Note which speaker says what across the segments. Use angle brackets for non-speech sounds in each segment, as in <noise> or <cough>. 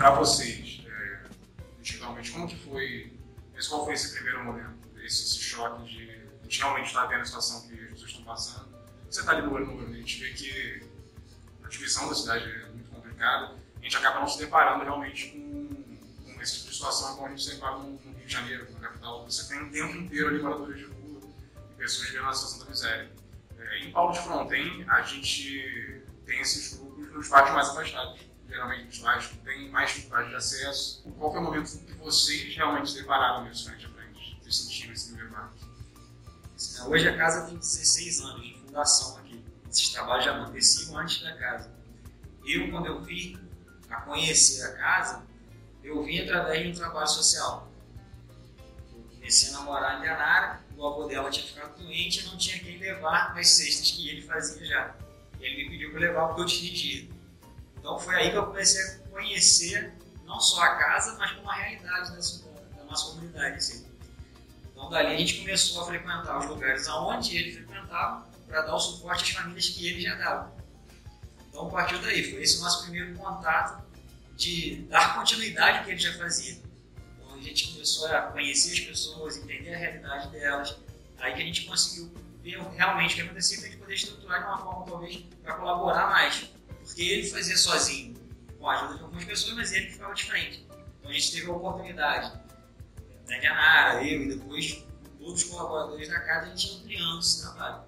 Speaker 1: para vocês, é, como que foi, qual foi esse primeiro momento, esse, esse choque de, de realmente estar vendo a situação que as pessoas estão passando? Você está ali no olho, a gente vê que a divisão da cidade é muito complicada, a gente acaba não se deparando realmente com, com esse tipo de situação como a gente se depara no, no Rio de Janeiro, na capital. Você tem um tempo inteiro ali moradores de rua e pessoas vivendo na situação da miséria. É, em Paulo de Fronten, a gente tem esses grupos nos bairros mais afastados, geralmente bairros que têm mais dificuldade de acesso. Qual foi o momento que vocês realmente depararam nisso frente a frente? Vocês sentiram esse primeiro?
Speaker 2: Hoje a casa tem 16 anos de fundação aqui. Esses trabalhos já aconteciam antes da casa. Eu, quando eu vim a conhecer a casa, eu vim através de um trabalho social. Eu comecei a namorar em Ganara, o avô dela tinha ficado doente e não tinha quem levar nas cestas que ele fazia já. Ele me pediu para levar porque eu tinha Então foi aí que eu comecei a conhecer não só a casa, mas como a realidade da, da nossa comunidade. Assim. Então dali a gente começou a frequentar os lugares aonde ele frequentava para dar o suporte às famílias que ele já dava. Então partiu daí, foi esse o nosso primeiro contato de dar continuidade ao que ele já fazia. Então a gente começou a conhecer as pessoas, entender a realidade delas, aí que a gente conseguiu ver realmente o que acontecia para a gente poder estruturar de uma forma talvez para colaborar mais. Porque ele fazia sozinho, com a ajuda de algumas pessoas, mas ele ficava diferente. Então a gente teve a oportunidade, da Ganara, eu e depois todos os colaboradores da casa, a gente ampliando esse trabalho.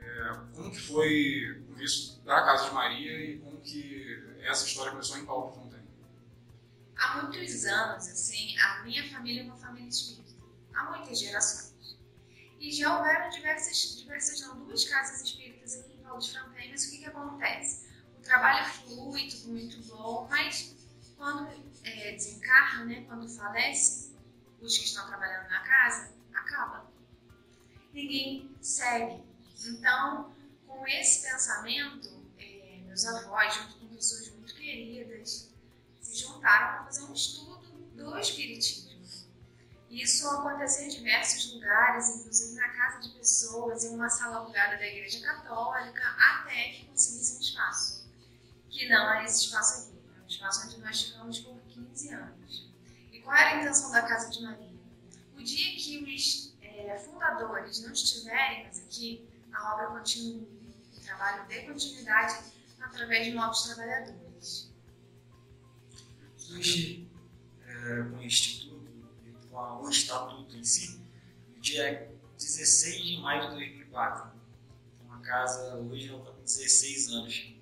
Speaker 1: É, como que foi o visto da Casa de Maria e como que essa história começou em Paulo Fontaine?
Speaker 3: Há muitos anos, assim, a minha família é uma família espírita. Há muitas gerações. E já houveram diversas, diversas não, duas casas espíritas Paulo de o que, que acontece? O trabalho flui, tudo muito bom, mas quando é, desencarna, né, quando falece, os que estão trabalhando na casa, acaba. Ninguém segue. Então, com esse pensamento, é, meus avós, junto com pessoas muito queridas, se juntaram para fazer um estudo do Espiritismo. Isso aconteceu em diversos lugares, inclusive na casa de pessoas, em uma sala alugada da Igreja Católica, até que conseguisse um espaço. Que não é esse espaço aqui, é um espaço onde nós ficamos por 15 anos. E qual era a intenção da Casa de Maria? O dia que os é, fundadores não estiverem mais aqui, a obra continua, o trabalho de continuidade através de novos trabalhadores.
Speaker 2: Hoje, é, com o Instituto e com o Estatuto em si, no dia 16 de maio de 2004, então a casa hoje ela está com 16 anos.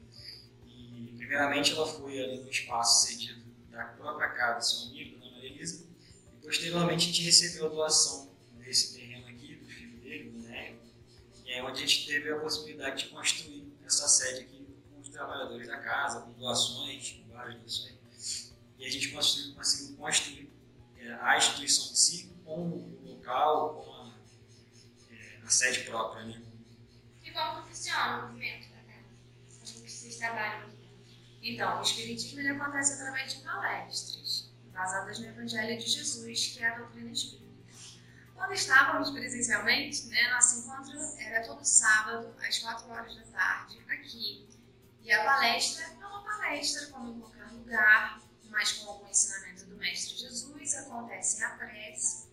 Speaker 2: E, primeiramente, ela foi ali no espaço cedido da própria casa do seu amigo, Dona Maria Elisa, e posteriormente a gente recebeu a doação desse terreno aqui, do filho dele, do Néio, e é onde a gente teve a possibilidade de construir essa sede aqui trabalhadores da casa, com doações, com várias doações. E a gente conseguiu, conseguiu construir é, a instituição em si com o local, com a, é, a sede própria. Né?
Speaker 3: E como funciona o movimento casa? Como que vocês trabalham Então, o Espiritismo ele acontece através de palestras, baseadas no Evangelho de Jesus, que é a doutrina espírita. Quando estávamos presencialmente, né, nosso encontro era todo sábado, às 4 horas da tarde, aqui e a palestra é uma palestra, como em qualquer lugar, mas com algum ensinamento Mestre Jesus, acontece a prece.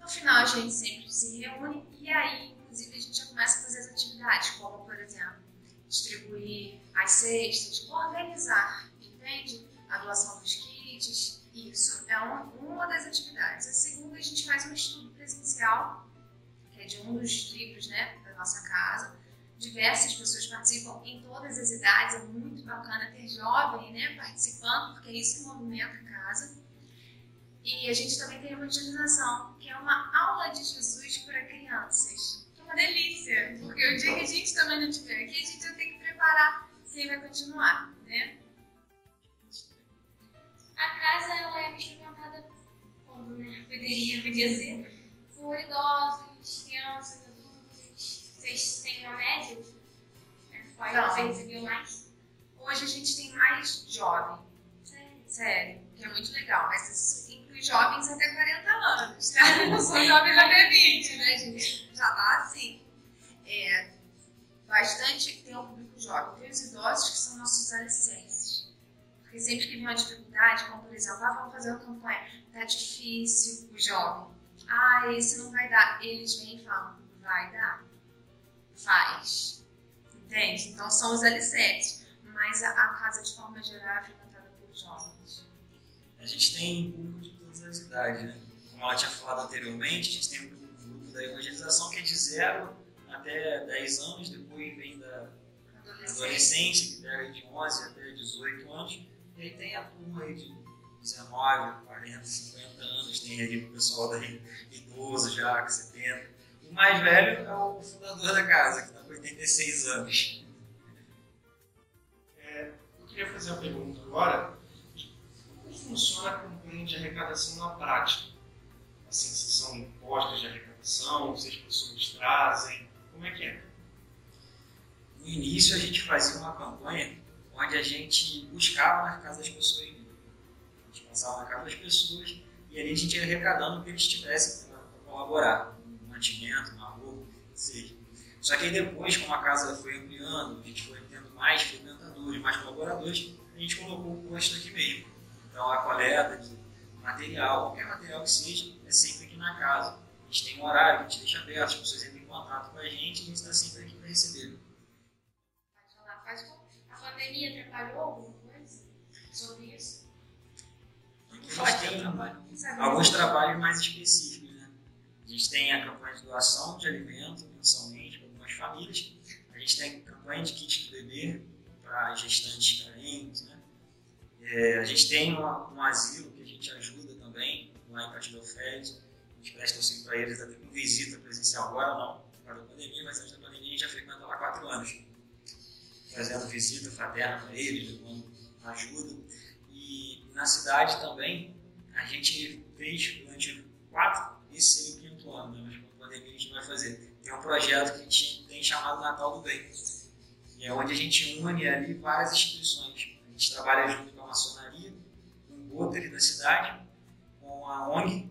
Speaker 3: No final, a gente sempre se reúne e aí, inclusive, a gente já começa a fazer as atividades, como, por exemplo, distribuir as cestas, organizar, entende? A doação dos kits. Isso é uma, uma das atividades. A segunda, a gente faz um estudo presencial, que é de um dos livros né, da nossa casa diversas pessoas participam em todas as idades, é muito bacana ter jovem né, participando, porque isso movimenta a casa. E a gente também tem a evangelização, que é uma aula de Jesus para crianças. É uma delícia, porque o dia que a gente também não estiver aqui, a gente vai ter que preparar quem vai continuar, né?
Speaker 4: A casa ela é frequentada como né, poderia, podia ser, por idosos, crianças, vocês têm uma média? Qual é você recebeu mais?
Speaker 3: Hoje a gente tem mais jovem. Sério? Sério, que é muito legal. Mas isso jovens até 40 anos, tá? Não são jovens até 20, né, gente? Já tá assim. É, bastante tem um público jovem. Tem os idosos que são nossos alicerces. Porque sempre que vem uma dificuldade, como por exemplo, ah, vamos fazer uma campanha, tá difícil, o jovem, ah, esse não vai dar. Eles vêm e falam, vai dar, faz. Entende? Então são os alicerces. Mas a, a casa, de forma geral, é frequentada por jovens.
Speaker 2: A gente tem público de todas as idades, né? Como ela tinha falado anteriormente, a gente tem um grupo da evangelização que é de 0 até 10 anos, depois vem da adolescência, que pega de 11 até 18 anos, e aí tem a turma aí de 19, 40, 50 anos, tem aí o pessoal daí idoso já, com 70. O mais velho é o fundador da casa, que está com 86 anos.
Speaker 1: É, eu queria fazer uma pergunta agora. Como funciona a campanha de arrecadação na prática? Assim, se são impostos de arrecadação, se as pessoas trazem, como é que é?
Speaker 2: No início a gente fazia uma campanha onde a gente buscava na casa das pessoas. A gente passava na casa das pessoas e ali a gente ia arrecadando o que eles tivessem para colaborar. Um mantimento, uma roupa, seja. Só que aí depois, como a casa foi ampliando, a gente foi tendo mais frequentadores, mais colaboradores, a gente colocou o posto aqui mesmo. Então a coleta de material, qualquer material que seja, é sempre aqui na casa. A gente tem um horário que a gente deixa aberto, as pessoas entram em contato com a gente e a gente está sempre aqui para receber.
Speaker 4: Pode falar, pode falar. A pandemia atrapalhou alguma coisa sobre isso?
Speaker 2: Gente tem alguns trabalhos mais específicos. Né? A gente tem a campanha de doação de alimento mensalmente para algumas famílias. A gente tem a campanha de kit de bebê para gestantes carentes. Né? É, a gente tem uma, um asilo que a gente ajuda também, lá em Catilofed. A gente presta auxílio para eles, até com visita presencial agora não, por causa da pandemia, mas antes da pandemia a gente já frequenta lá há quatro anos. Fazendo visita fraterna para eles, levando ajuda. E na cidade também, a gente fez durante quatro, esse seria o quinto ano, né? mas com a pandemia a gente vai fazer. Tem um projeto que a gente tem chamado Natal do Bem, e é onde a gente une ali várias instituições. A gente trabalha junto maçonaria, com o Rotary da cidade, com a ONG,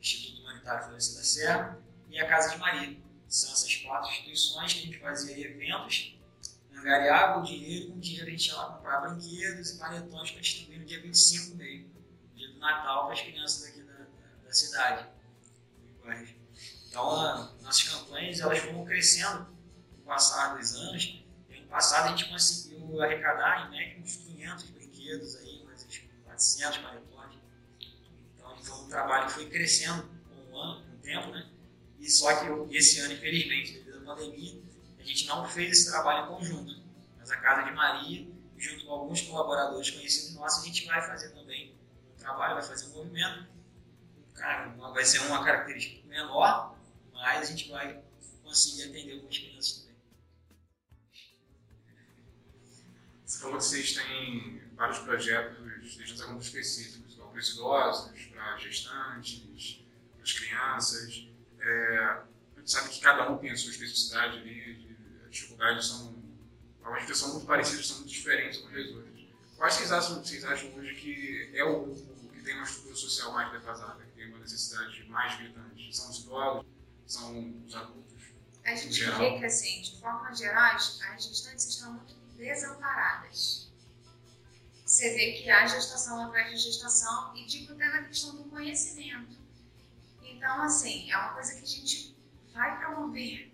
Speaker 2: Instituto Humanitário Florescer da Serra, e a Casa de Maria. São essas quatro instituições que a gente fazia eventos, angariava o dinheiro, com o dinheiro a gente ia lá comprar brinquedos e panetões para distribuir no dia 25 meio, dia do Natal, para as crianças aqui da, da, da cidade. Então, nossas campanhas elas foram crescendo no passar dos anos. No passado a gente conseguiu arrecadar em média uns 500 brinquedos aí, mais uns 400 panetões. Então, foi um trabalho que foi crescendo com o ano, com o tempo, né? E só que esse ano, infelizmente, devido à pandemia, a gente não fez esse trabalho em conjunto. Mas a Casa de Maria, junto com alguns colaboradores conhecidos nossos, a gente vai fazer também um trabalho, vai fazer um movimento. Cara, vai ser uma característica menor, mas a gente vai conseguir atender algumas crianças também.
Speaker 1: Você falou que vocês têm vários projetos desde alguns específicos, para os idosos, para gestantes, para as crianças. É, a gente sabe que cada um tem a sua especificidade ali, as dificuldades são, algumas são muito parecidas, são muito diferentes umas das outras. Quais vocês acham, vocês acham hoje que é o grupo que tem uma estrutura social mais defasada, que tem uma necessidade mais gritante? São os idosos? São os adultos?
Speaker 3: A gente vê que, assim, de forma geral, as gestantes estão muito desamparadas. Você vê que há gestação atrás de gestação e, tipo, até na questão do conhecimento. Então, assim, é uma coisa que a gente vai promover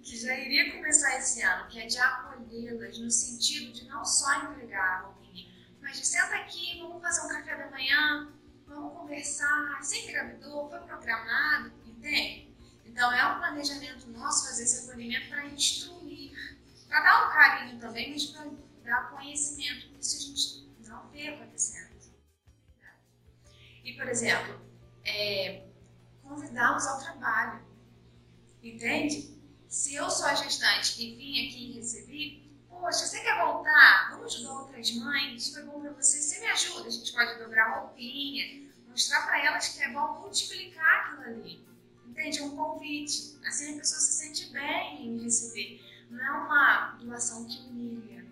Speaker 3: que já iria começar esse ano, que é de acolhê-las no sentido de não só entregar a roupinha, mas de senta aqui, vamos fazer um café da manhã, vamos conversar, você engravidou, foi programado, entende? Então, é um planejamento nosso fazer esse acolhimento para instruir, para dar um carinho também, mas para dar conhecimento, isso a gente não vê acontecendo. E, por exemplo, é, convidá-los ao trabalho. Entende? Se eu sou a gestante e vim aqui e recebi, poxa, você quer voltar? Vamos ajudar outras mães? Foi bom para você? Você me ajuda? A gente pode dobrar roupinha, mostrar para elas que é bom multiplicar aquilo ali. Entende? É um convite. Assim a pessoa se sente bem em receber. Não é uma doação que humilha.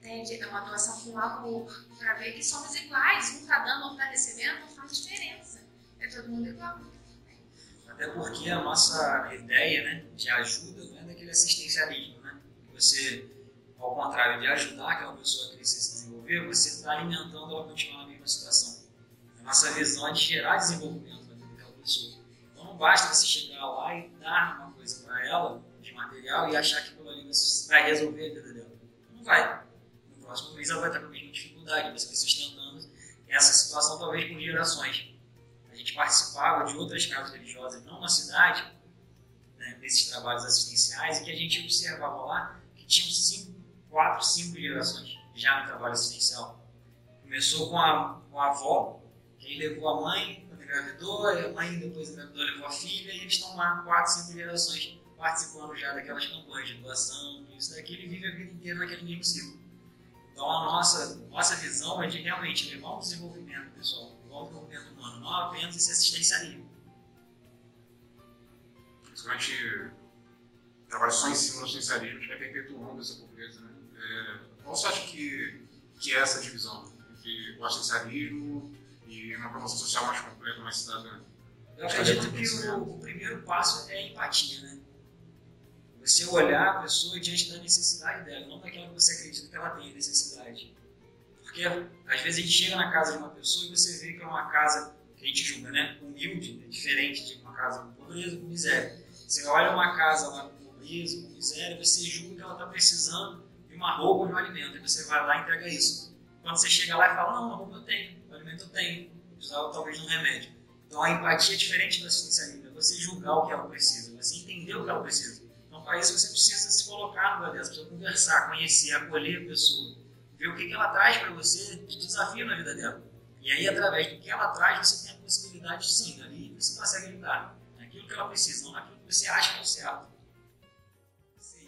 Speaker 3: Entende? É uma doação com amor. Para ver que somos iguais. Um está dando, outro está recebendo, não faz diferença. É todo mundo igual.
Speaker 2: Até porque a nossa ideia né, de ajuda não é daquele assistencialismo, né? Você ao contrário de ajudar aquela pessoa a crescer e se desenvolver, você está alimentando ela continuar na mesma situação. A nossa visão é de gerar desenvolvimento na vida daquela pessoa. Então não basta você chegar lá e dar uma coisa para ela, de material, e achar que aquilo ali vai resolver a vida dela. Não vai. Próximo mês ela vai estar com a mesma dificuldade, você sustentando essa situação talvez por gerações. A gente participava de outras casas religiosas, não na cidade, né, desses trabalhos assistenciais, e que a gente observava lá que tinham cinco, quatro, cinco gerações já no trabalho assistencial. Começou com a, com a avó, que aí levou a mãe, quando engravidou, a mãe depois engravidou, levou a filha, e eles estão lá quatro, cinco gerações participando já daquelas campanhas de doação, isso daqui, ele vive a vida inteira naquele mesmo ciclo. Então a nossa, nossa visão é de realmente levar um desenvolvimento pessoal, levar um desenvolvimento humano, não apenas esse assistencialismo.
Speaker 1: Principalmente trabalho só em cima do assistencialismo, a gente vai perpetuando essa pobreza. Né? É, qual você acha que, que é essa divisão entre o assistencialismo e uma promoção social mais completa, mais cidadã?
Speaker 2: Eu acredito que o, o primeiro passo é a empatia, né? Você olhar a pessoa diante da necessidade dela, não daquela que você acredita que ela tem necessidade. Porque às vezes a gente chega na casa de uma pessoa e você vê que é uma casa que a gente julga, né? Humilde, né? diferente de uma casa com pobreza, com miséria. Você olha uma casa lá com pobreza, com miséria, você julga que ela está precisando de uma roupa ou de um alimento. E você vai lá e entrega isso. Quando você chega lá e fala, não, a roupa eu tenho, o alimento eu tenho, precisava talvez de um remédio. Então a empatia é diferente do assistencialismo, é você julgar o que ela precisa, você entender o que ela precisa. Para isso, você precisa se colocar no lugar dela, precisa conversar, conhecer, acolher a pessoa, ver o que, que ela traz para você de desafio na vida dela. E aí, através do que ela traz, você tem a possibilidade, sim, ali você consegue ajudar naquilo que ela precisa, não naquilo que você acha que é o certo.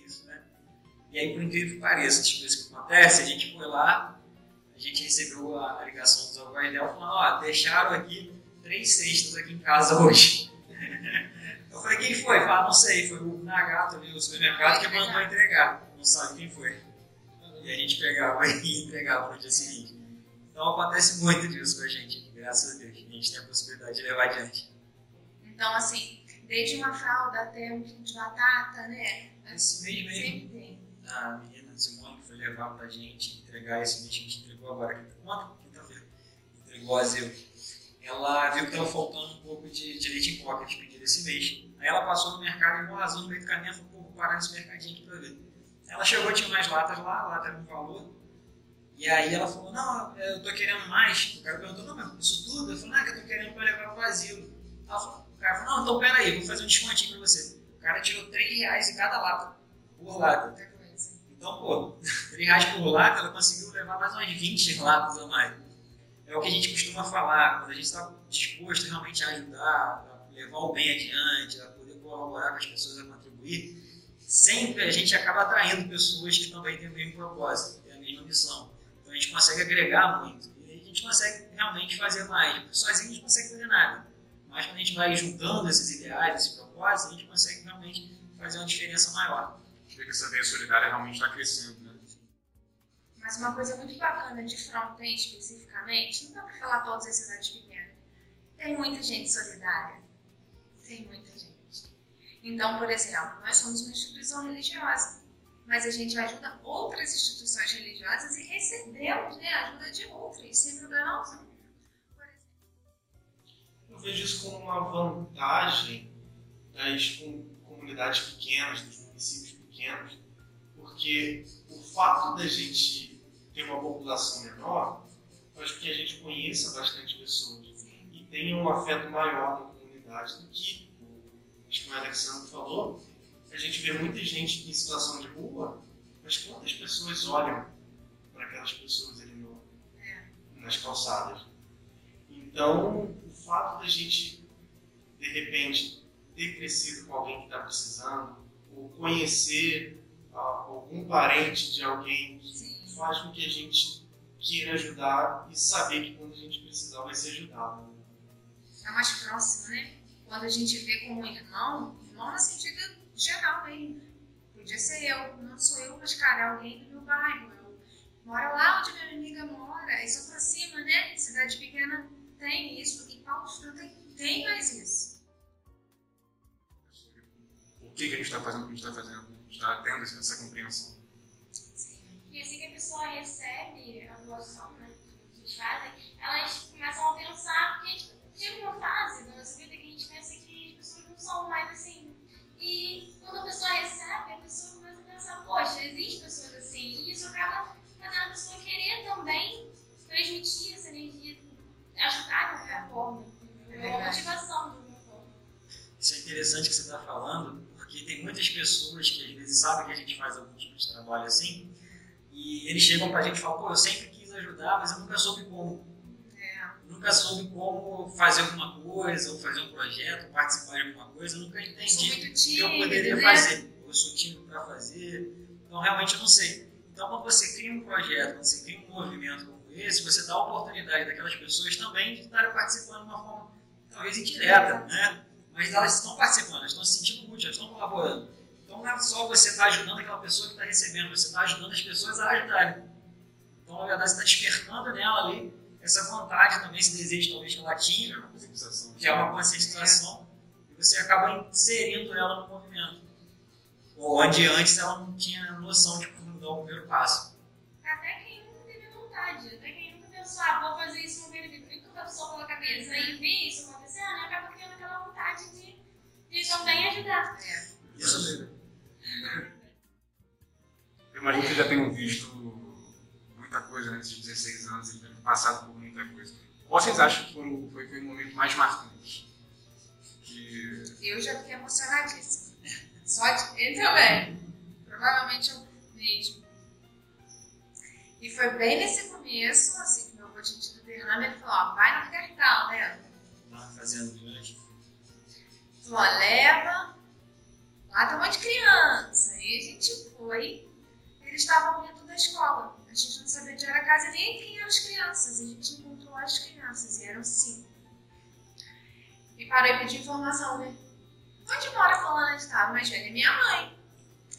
Speaker 2: Isso, né? E aí, por incrível que pareça, as coisas que acontecem, a gente foi lá, a gente recebeu a ligação dos avós dela falando: ó, deixaram aqui três cestas aqui em casa hoje. Eu falei, quem foi? Fala, não sei, foi o Nagato ali, o supermercado que mandou entregar. Não sabe quem foi. E a gente pegava <laughs> e entregava no dia seguinte. Então acontece muito disso com a gente, graças a Deus. A gente tem a possibilidade de levar adiante.
Speaker 3: Então, assim, desde uma fralda até um quilo de batata, né?
Speaker 2: Esse mês mesmo.
Speaker 3: Sempre tem.
Speaker 2: A menina Simone que foi levar pra gente entregar esse mês que a gente entregou agora, quinta-feira, entregou a Zeu. Ela viu que estava faltando um pouco de, de leite em coca, a gente pediu esse mês. Aí ela passou no mercado e com razão no meio do caminho, falou, pô, vou parar nesse mercadinho aqui pra ver. Ela chegou, tinha mais latas lá, a lata era um valor. E aí ela falou, não, eu tô querendo mais. O cara perguntou, não, mas isso tudo? Eu falei, não, é que eu tô querendo pra levar pro asilo. Ela falou, o cara falou, não, então peraí, vou fazer um descontinho pra você. O cara tirou 3 reais em cada lata, por lata. Então, pô, <laughs> 3 reais por lata, ela conseguiu levar mais umas 20 latas a mais. É o que a gente costuma falar, quando a gente está disposto realmente a ajudar, a levar o bem adiante, a poder colaborar com as pessoas a contribuir, sempre a gente acaba atraindo pessoas que também têm o mesmo propósito, têm a mesma missão. Então a gente consegue agregar muito e a gente consegue realmente fazer mais. Sozinho a gente não consegue fazer nada. Mas quando a gente vai juntando esses ideais, esses propósitos, a gente consegue realmente fazer uma diferença maior.
Speaker 1: Vê que essa veia solidária realmente está crescendo, né?
Speaker 3: Mas uma coisa muito bacana de Fronten especificamente, não dá para falar as cidades pequenas. Tem muita gente solidária. Tem muita gente. Então, por exemplo, nós somos uma instituição religiosa, mas a gente ajuda outras instituições religiosas e recebemos né, a ajuda de outras, sem problema algum.
Speaker 5: Eu vejo isso como uma vantagem das com- comunidades pequenas, dos municípios pequenos, porque o fato da gente ter uma população menor com que a gente conheça bastante pessoas e tenha um afeto maior na comunidade do que, que o Alexandre falou, a gente vê muita gente em situação de rua, mas quantas pessoas olham para aquelas pessoas ali no, nas calçadas? Então, o fato da gente, de repente, ter crescido com alguém que está precisando, ou conhecer ah, algum parente de alguém,
Speaker 3: Sim.
Speaker 5: Faz com que a gente queira ajudar e saber que quando a gente precisar vai ser ajudado.
Speaker 3: É mais próximo, né? Quando a gente vê como irmão, irmão no sentido geral mesmo. Podia ser eu, não sou eu, mas cara, é alguém do meu bairro. Eu moro lá onde minha amiga mora, isso pra cima, né? Cidade pequena tem isso, e Paulo Freire tem, tem mais isso.
Speaker 1: O que, que a gente está fazendo, o que a gente está fazendo. A gente está tendo essa compreensão.
Speaker 3: Sim.
Speaker 4: E assim que a pessoa recebe a doação, né, que eles fazem, elas começam a pensar, porque chega uma fase da nossa vida que a gente pensa que as pessoas não são mais assim. E quando a pessoa recebe, a pessoa começa a pensar, poxa, existem pessoas assim. E isso acaba fazendo a pessoa querer também transmitir essa energia, ajudar de qualquer forma. É uma motivação de alguma forma.
Speaker 2: Isso é interessante que você está falando, porque tem muitas pessoas que às vezes sabem que a gente faz algum tipo de trabalho assim, e eles chegam para a gente e falam, pô, eu sempre quis ajudar, mas eu nunca soube como.
Speaker 3: É.
Speaker 2: Nunca soube como fazer alguma coisa, ou fazer um projeto, participar de alguma coisa, eu nunca entendi o que eu poderia
Speaker 3: né?
Speaker 2: fazer. Eu sou tímido para fazer, então realmente eu não sei. Então, quando você cria um projeto, quando você cria um movimento como esse, você dá a oportunidade daquelas pessoas também de estarem participando de uma forma, talvez indireta, né? Mas elas estão participando, elas estão se sentindo úteis, elas estão colaborando. Então, não é só você estar ajudando aquela pessoa que está recebendo, você está ajudando as pessoas a ajudarem. Então, na verdade, você está despertando nela ali essa vontade também, esse desejo talvez que ela
Speaker 1: É
Speaker 2: tinha, que é uma conscientização, e você acaba inserindo ela no movimento. Onde antes ela não tinha noção de como dar o primeiro passo.
Speaker 4: Até quem nunca teve vontade, até quem nunca pensou, ah, vou fazer isso no meio do vídeo, nunca passou pela cabeça e vê isso acontecendo, acaba criando aquela vontade de, de também ajudar.
Speaker 2: Isso
Speaker 1: Eu imagino que vocês já tenham visto muita coisa né, nesses 16 anos e tenham passado por muita coisa. Qual vocês acham que foi, foi, foi o momento mais marcante? Que
Speaker 3: Eu já fiquei emocionadíssima. Só de... Ele também. Provavelmente eu mesmo. E foi bem nesse começo, assim, que meu avô tinha tido derrame, ele falou, ó, vai no cartão, né?
Speaker 2: Lá fazendo grande.
Speaker 3: Falou, leva. Lá tem um monte de criança. E a gente foi. Eles estavam vindo da escola. A gente não sabia onde era a casa nem quem eram as crianças. A gente encontrou as crianças e eram cinco. E parei e pedi informação, né? Onde mora a fulana de tal? Mais velha minha mãe.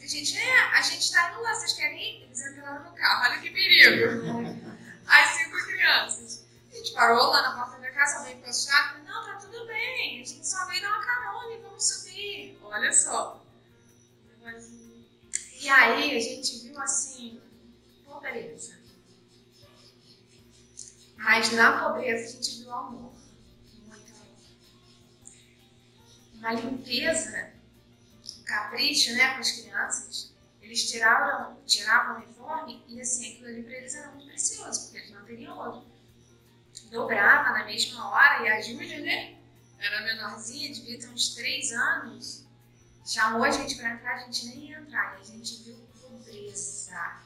Speaker 3: A gente, é, a gente tá indo lá, vocês querem ir? Eles entraram no carro, olha que perigo. <laughs> As cinco crianças. A gente parou lá na porta da casa, a mãe ficou chata. Não, tá tudo bem, a gente só veio dar uma carona e vamos subir. Olha só. E aí a gente viu assim, pobreza. Mas na pobreza a gente viu amor. Muito amor. Uma limpeza, um capricho né, com as crianças. Eles tiraram, tiravam o uniforme e assim, aquilo ali para eles era muito precioso, porque eles não teriam outro. Dobrava na mesma hora e a Júlia, né? Era menorzinha, devia ter uns três anos. Chamou a gente para entrar, a gente nem ia entrar. E a gente viu pobreza.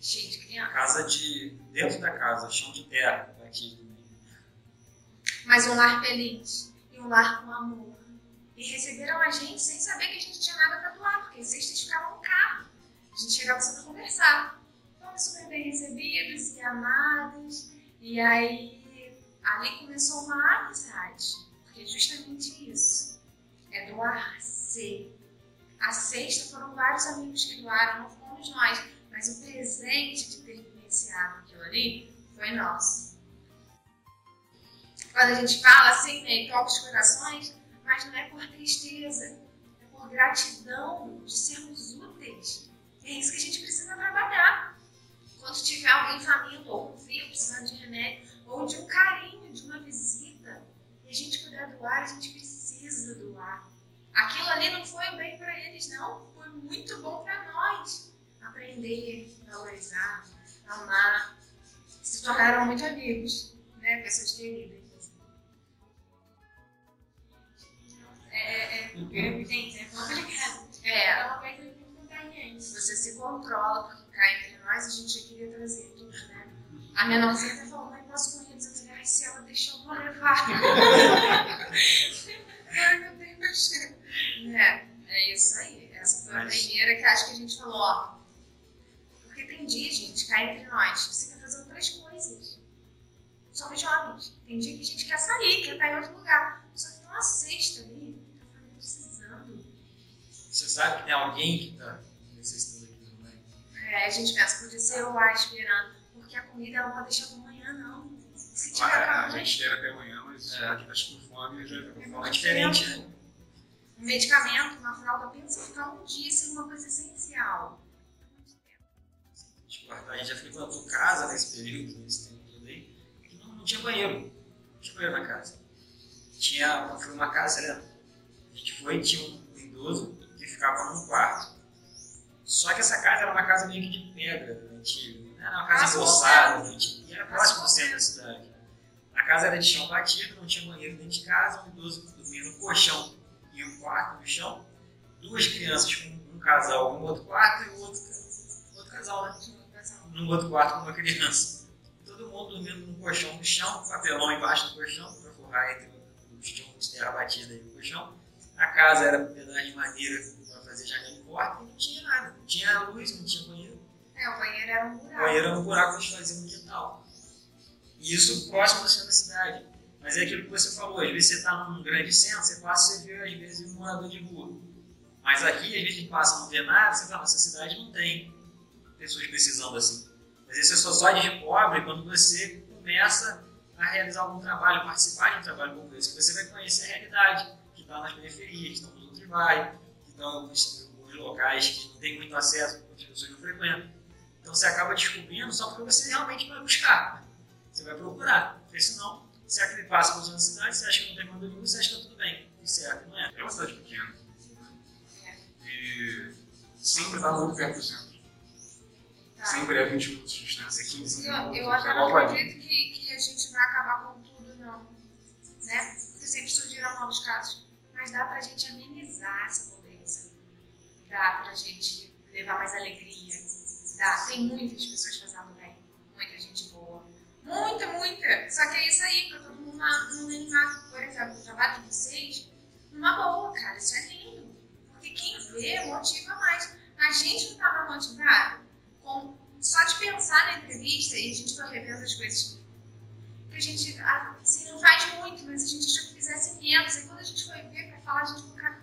Speaker 3: Cheio de criança.
Speaker 2: Casa de. dentro da casa, chão de terra, batido.
Speaker 3: Mas um lar feliz e um lar com amor. E receberam a gente sem saber que a gente tinha nada para doar, porque cestas ficavam no carro. A gente chegava só para conversar. Fomos super bem recebidos e amados. E aí, ali começou uma amizade. Porque é justamente isso. É doar-se. A sexta foram vários amigos que doaram, não fomos nós. Mas o presente de ter vivenciado aquilo ali foi nosso. Quando a gente fala assim, né, toca os corações, mas não é por tristeza, é por gratidão de sermos úteis. É isso que a gente precisa trabalhar. Quando tiver alguém faminto, ou com frio, precisando de remédio, ou de um carinho, de uma visita, e a gente puder doar, a gente precisa doar. Aquilo ali não foi bem para eles, não. Foi muito bom para nós. Aprender, valorizar, amar. Se tornaram muito amigos, né? Pessoas queridas. É, é,
Speaker 4: Gente, é complicado.
Speaker 3: é,
Speaker 4: É uma coisa muito contagiante.
Speaker 3: você se controla, porque cá entre nós a gente já queria trazer tudo, né? A menorzinha até falou, mãe, posso? Eu falei, ai, se ela deixar, eu vou levar. <laughs> ai, meu Deus. É, é isso aí. Essa foi a
Speaker 2: Mas-
Speaker 3: primeira que acho que a gente falou, ó. Porque tem dia, gente, cá entre nós, você quer fazer outras coisas. Somos jovens. Tem dia que a gente quer sair, quer estar em outro lugar. Só que tem uma cesta ali, tá precisando.
Speaker 2: Você sabe que tem alguém que está necessitando aqui também.
Speaker 3: É, a gente pensa, podia ser eu lá esperando, porque a comida ela não pode deixar para amanhã, não. Se tiver
Speaker 1: a, gente espera até amanhã, mas
Speaker 2: É.
Speaker 1: já que tá com fome, já tá com fome.
Speaker 2: É diferente, né?
Speaker 3: Um medicamento, uma fralda, pensa ficar um dia sem uma coisa essencial.
Speaker 2: Quarto, a gente já frequentou casa nesse período, nesse tempo todo aí, que não, não tinha banheiro. Não tinha banheiro na casa. Tinha, foi uma casa, né? A gente foi e tinha um idoso que ficava num quarto. Só que essa casa era uma casa meio que de pedra, antiga. Não era uma casa embolsada, e era próximo do centro da cidade. A casa era de chão batido, não tinha banheiro dentro de casa, um idoso dormia no colchão e um quarto no chão. Duas crianças com um casal no outro quarto e o outro, outro casal, né? Num outro quarto com uma criança. Todo mundo dormindo num colchão no chão, papelão embaixo do colchão, para forrar entre os tijolos de terra batida e o colchão. A casa era pedaço de madeira para fazer janela de porta e não tinha nada. Não tinha luz, não tinha banheiro.
Speaker 3: É, o banheiro era um buraco.
Speaker 2: O banheiro era um buraco que eles faziam no quintal. E isso próximo centro da cidade. Mas é aquilo que você falou, às vezes você está num grande centro, você passa e você vê, às vezes, um morador de rua. Mas aqui, às vezes, a gente passa não vê nada, você fala, nossa cidade não tem pessoas precisando assim. Mas isso é só só de pobre quando você começa a realizar algum trabalho, participar de um trabalho como esse, você vai conhecer a realidade que está nas periferias, que estão nos outros bairros, que estão em alguns locais que não tem muito acesso, que as pessoas não frequentam. Então você acaba descobrindo só porque você realmente vai buscar. Você vai procurar. Porque senão, se aquele passa por uma cidade, você acha que não tem manda nenhum, você acha que está tudo bem. E certo, não é?
Speaker 1: É uma cidade pequena. E sempre está muito perto do centro.
Speaker 3: Tá.
Speaker 1: Sempre é 20 minutos de distância, 15
Speaker 3: Eu,
Speaker 1: minutos.
Speaker 3: eu
Speaker 1: é
Speaker 3: até
Speaker 1: igual
Speaker 3: não acredito que, que a gente vai acabar com tudo, não. Né? Porque sempre surgirão novos casos. Mas dá pra gente amenizar essa pobreza. Dá pra gente levar mais alegria. Dá. Tem muitas pessoas fazendo bem. Muita gente boa. Muita, muita. Só que é isso aí, pra todo mundo no anonimato. Por exemplo, o trabalho de vocês, numa boa, cara. Isso é lindo. Porque quem vê motiva mais. A gente não estava motivado com só de pensar na entrevista e a gente foi revendo as coisas que a gente ah, assim, não faz muito, mas a gente achou que fizesse menos. E quando a gente foi ver para falar, a gente cara,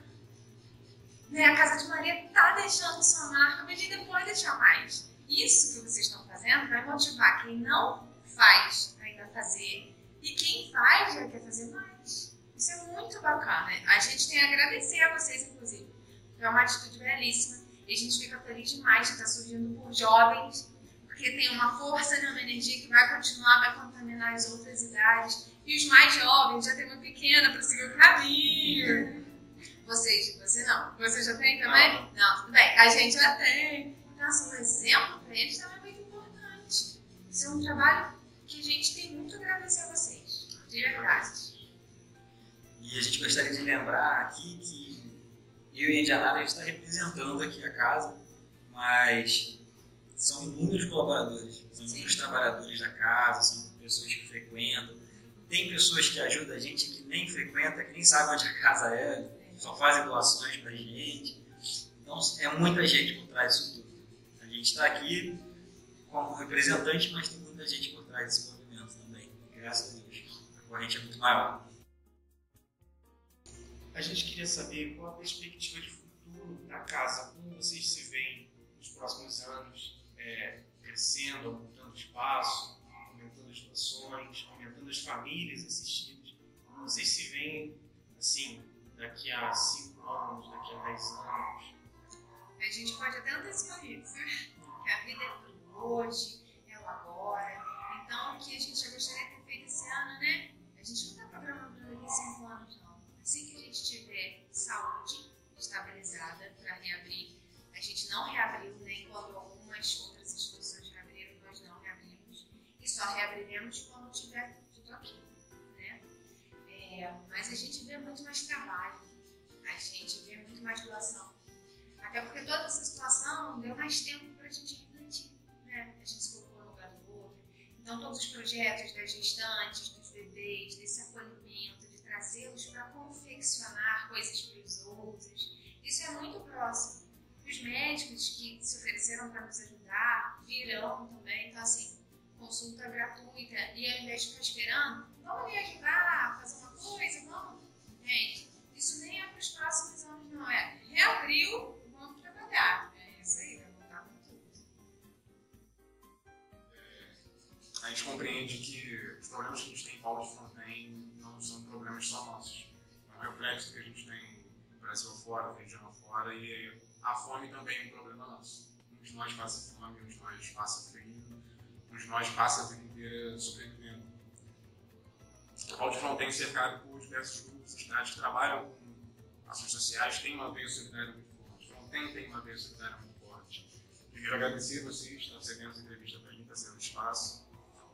Speaker 3: né, a Casa de Maria tá deixando sua marca, mas ainda pode deixar mais. Isso que vocês estão fazendo vai motivar quem não faz ainda fazer e quem faz já quer fazer mais. Isso é muito bacana. A gente tem a agradecer a vocês, inclusive. É uma atitude belíssima. E a gente fica feliz demais de estar surgindo por jovens, porque tem uma força, né, uma energia que vai continuar, vai contaminar as outras idades. E os mais jovens já tem uma pequena para seguir o caminho. Vocês, você não. Você já tem também? Não, tudo bem. A gente já tem. Então, assim, o exemplo para eles também é muito importante. Isso é um trabalho que a gente tem muito a agradecer a vocês. De verdade.
Speaker 2: E a gente gostaria de lembrar aqui que eu e a Indianara, a está representando aqui a casa, mas são inúmeros colaboradores, são inúmeros trabalhadores da casa, são pessoas que frequentam. Tem pessoas que ajudam a gente que nem frequenta, que nem sabe onde a casa é, só fazem doações pra gente. Então é muita gente por trás disso tudo. A gente está aqui como representante, mas tem muita gente por trás desse movimento também. Graças a Deus. A corrente é muito maior.
Speaker 5: A gente queria saber qual a perspectiva de futuro da casa,
Speaker 3: desse acolhimento, de trazê-los para confeccionar coisas para os outros, isso é muito próximo. Os médicos que se ofereceram para nos ajudar virão também. Então, assim, consulta gratuita. E ao invés de ficar esperando, vamos me ajudar, fazer uma coisa, vamos. Gente, isso nem é para os próximos anos, não. É reabriu, vamos trabalhar. É isso aí, vai voltar com tudo.
Speaker 1: a gente compreende que os problemas que a gente tem em de Fontaine não são problemas só nossos. É um reflexo que a gente tem no Brasil afora, no região afora, e a fome também é um problema nosso. Uns nós passa fome, uns nós passa frio, uns nós passa a vida inteira sobrevivendo. De tem cercado por diversos grupos, entidades que trabalham com ações sociais, tem uma veia solidária muito forte. João tem, uma veia solidária muito forte. Primeiro agradecer vocês, estar cedendo essa entrevista para mim, está sendo espaço,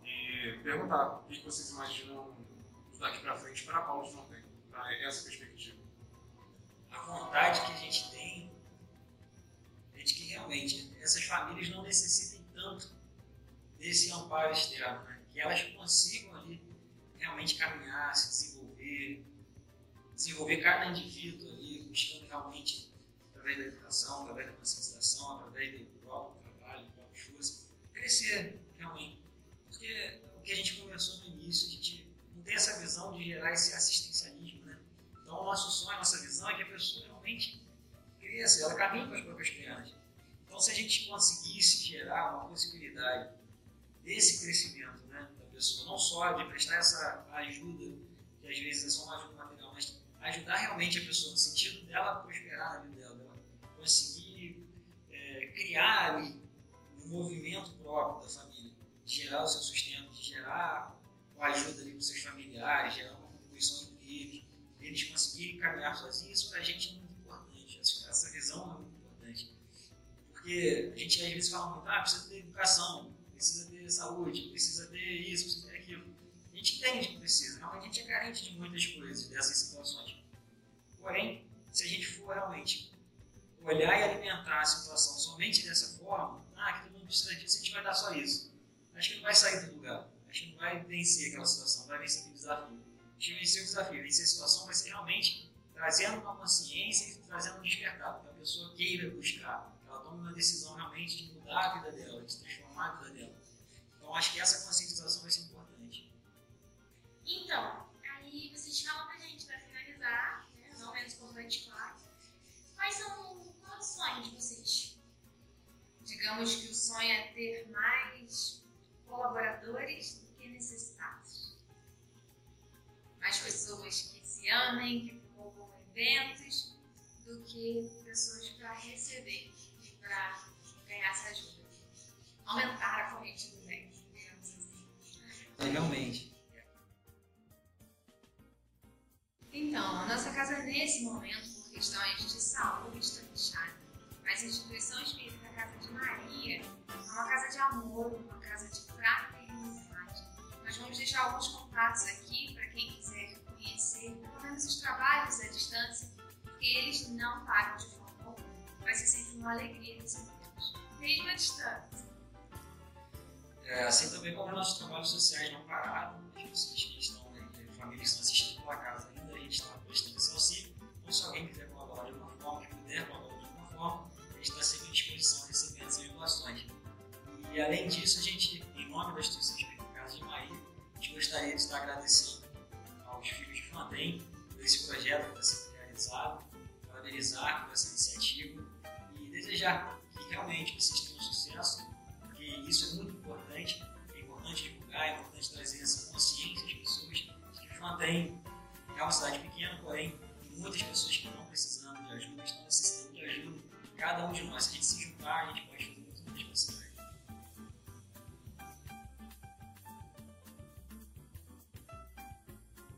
Speaker 1: e perguntar o que vocês imaginam daqui para frente para Paulo de tem, para essa perspectiva.
Speaker 2: A vontade que a gente tem é de que realmente essas famílias não necessitem tanto desse amparo externo, né? que elas consigam ali realmente caminhar, se desenvolver, desenvolver cada indivíduo ali, buscando realmente, através da educação, através da conscientização, através do próprio trabalho, do próprio esforço, crescer realmente. Porque o que a gente conversou no início, a gente não tem essa visão de gerar esse assistencialismo, né? Então, o nosso sonho, a nossa visão é que a pessoa realmente cresça, ela caminhe com as próprias pernas. Então, se a gente conseguisse gerar uma possibilidade desse crescimento né, da pessoa, não só de prestar essa ajuda, que às vezes é só uma ajuda material, mas ajudar realmente a pessoa no sentido dela prosperar na vida dela, dela conseguir é, criar ali um movimento próprio da família, gerar o seu sustento, de gerar a ajuda ali para os seus familiares, gerar uma contribuição entre eles, eles conseguirem caminhar sozinhos, isso para a gente é muito importante, essa visão é muito importante. Porque a gente às vezes fala muito, ah, precisa ter educação, precisa ter saúde, precisa ter isso, precisa ter aquilo. A gente entende que precisa, a gente é carente de muitas coisas, dessas situações. Porém, se a gente for realmente olhar e alimentar a situação somente dessa forma, ah, que todo mundo precisa disso, a gente vai dar só isso. Acho que não vai sair do lugar. Acho que não vai vencer aquela situação, vai vencer aquele desafio. A gente vencer o desafio, vencer a situação vai ser realmente trazendo uma consciência e trazendo um despertar, que a pessoa queira buscar, que ela tome uma decisão realmente de mudar a vida dela, de transformar a vida dela. Então, acho que essa conscientização
Speaker 3: uma alegria recebê-los, mesmo à distância.
Speaker 2: É, assim também como nossos trabalhos sociais não pararam, as pessoas que estão, né, famílias que estão assistindo pela casa ainda, a gente está prestando esse auxílio. Ou se alguém quiser colaborar de alguma forma, que puder colaborar de alguma forma, a gente está sempre à disposição recebendo essas doações. E além disso, a gente, em nome da Instituição Espírita Casa de Maria, a gente gostaria de estar agradecendo e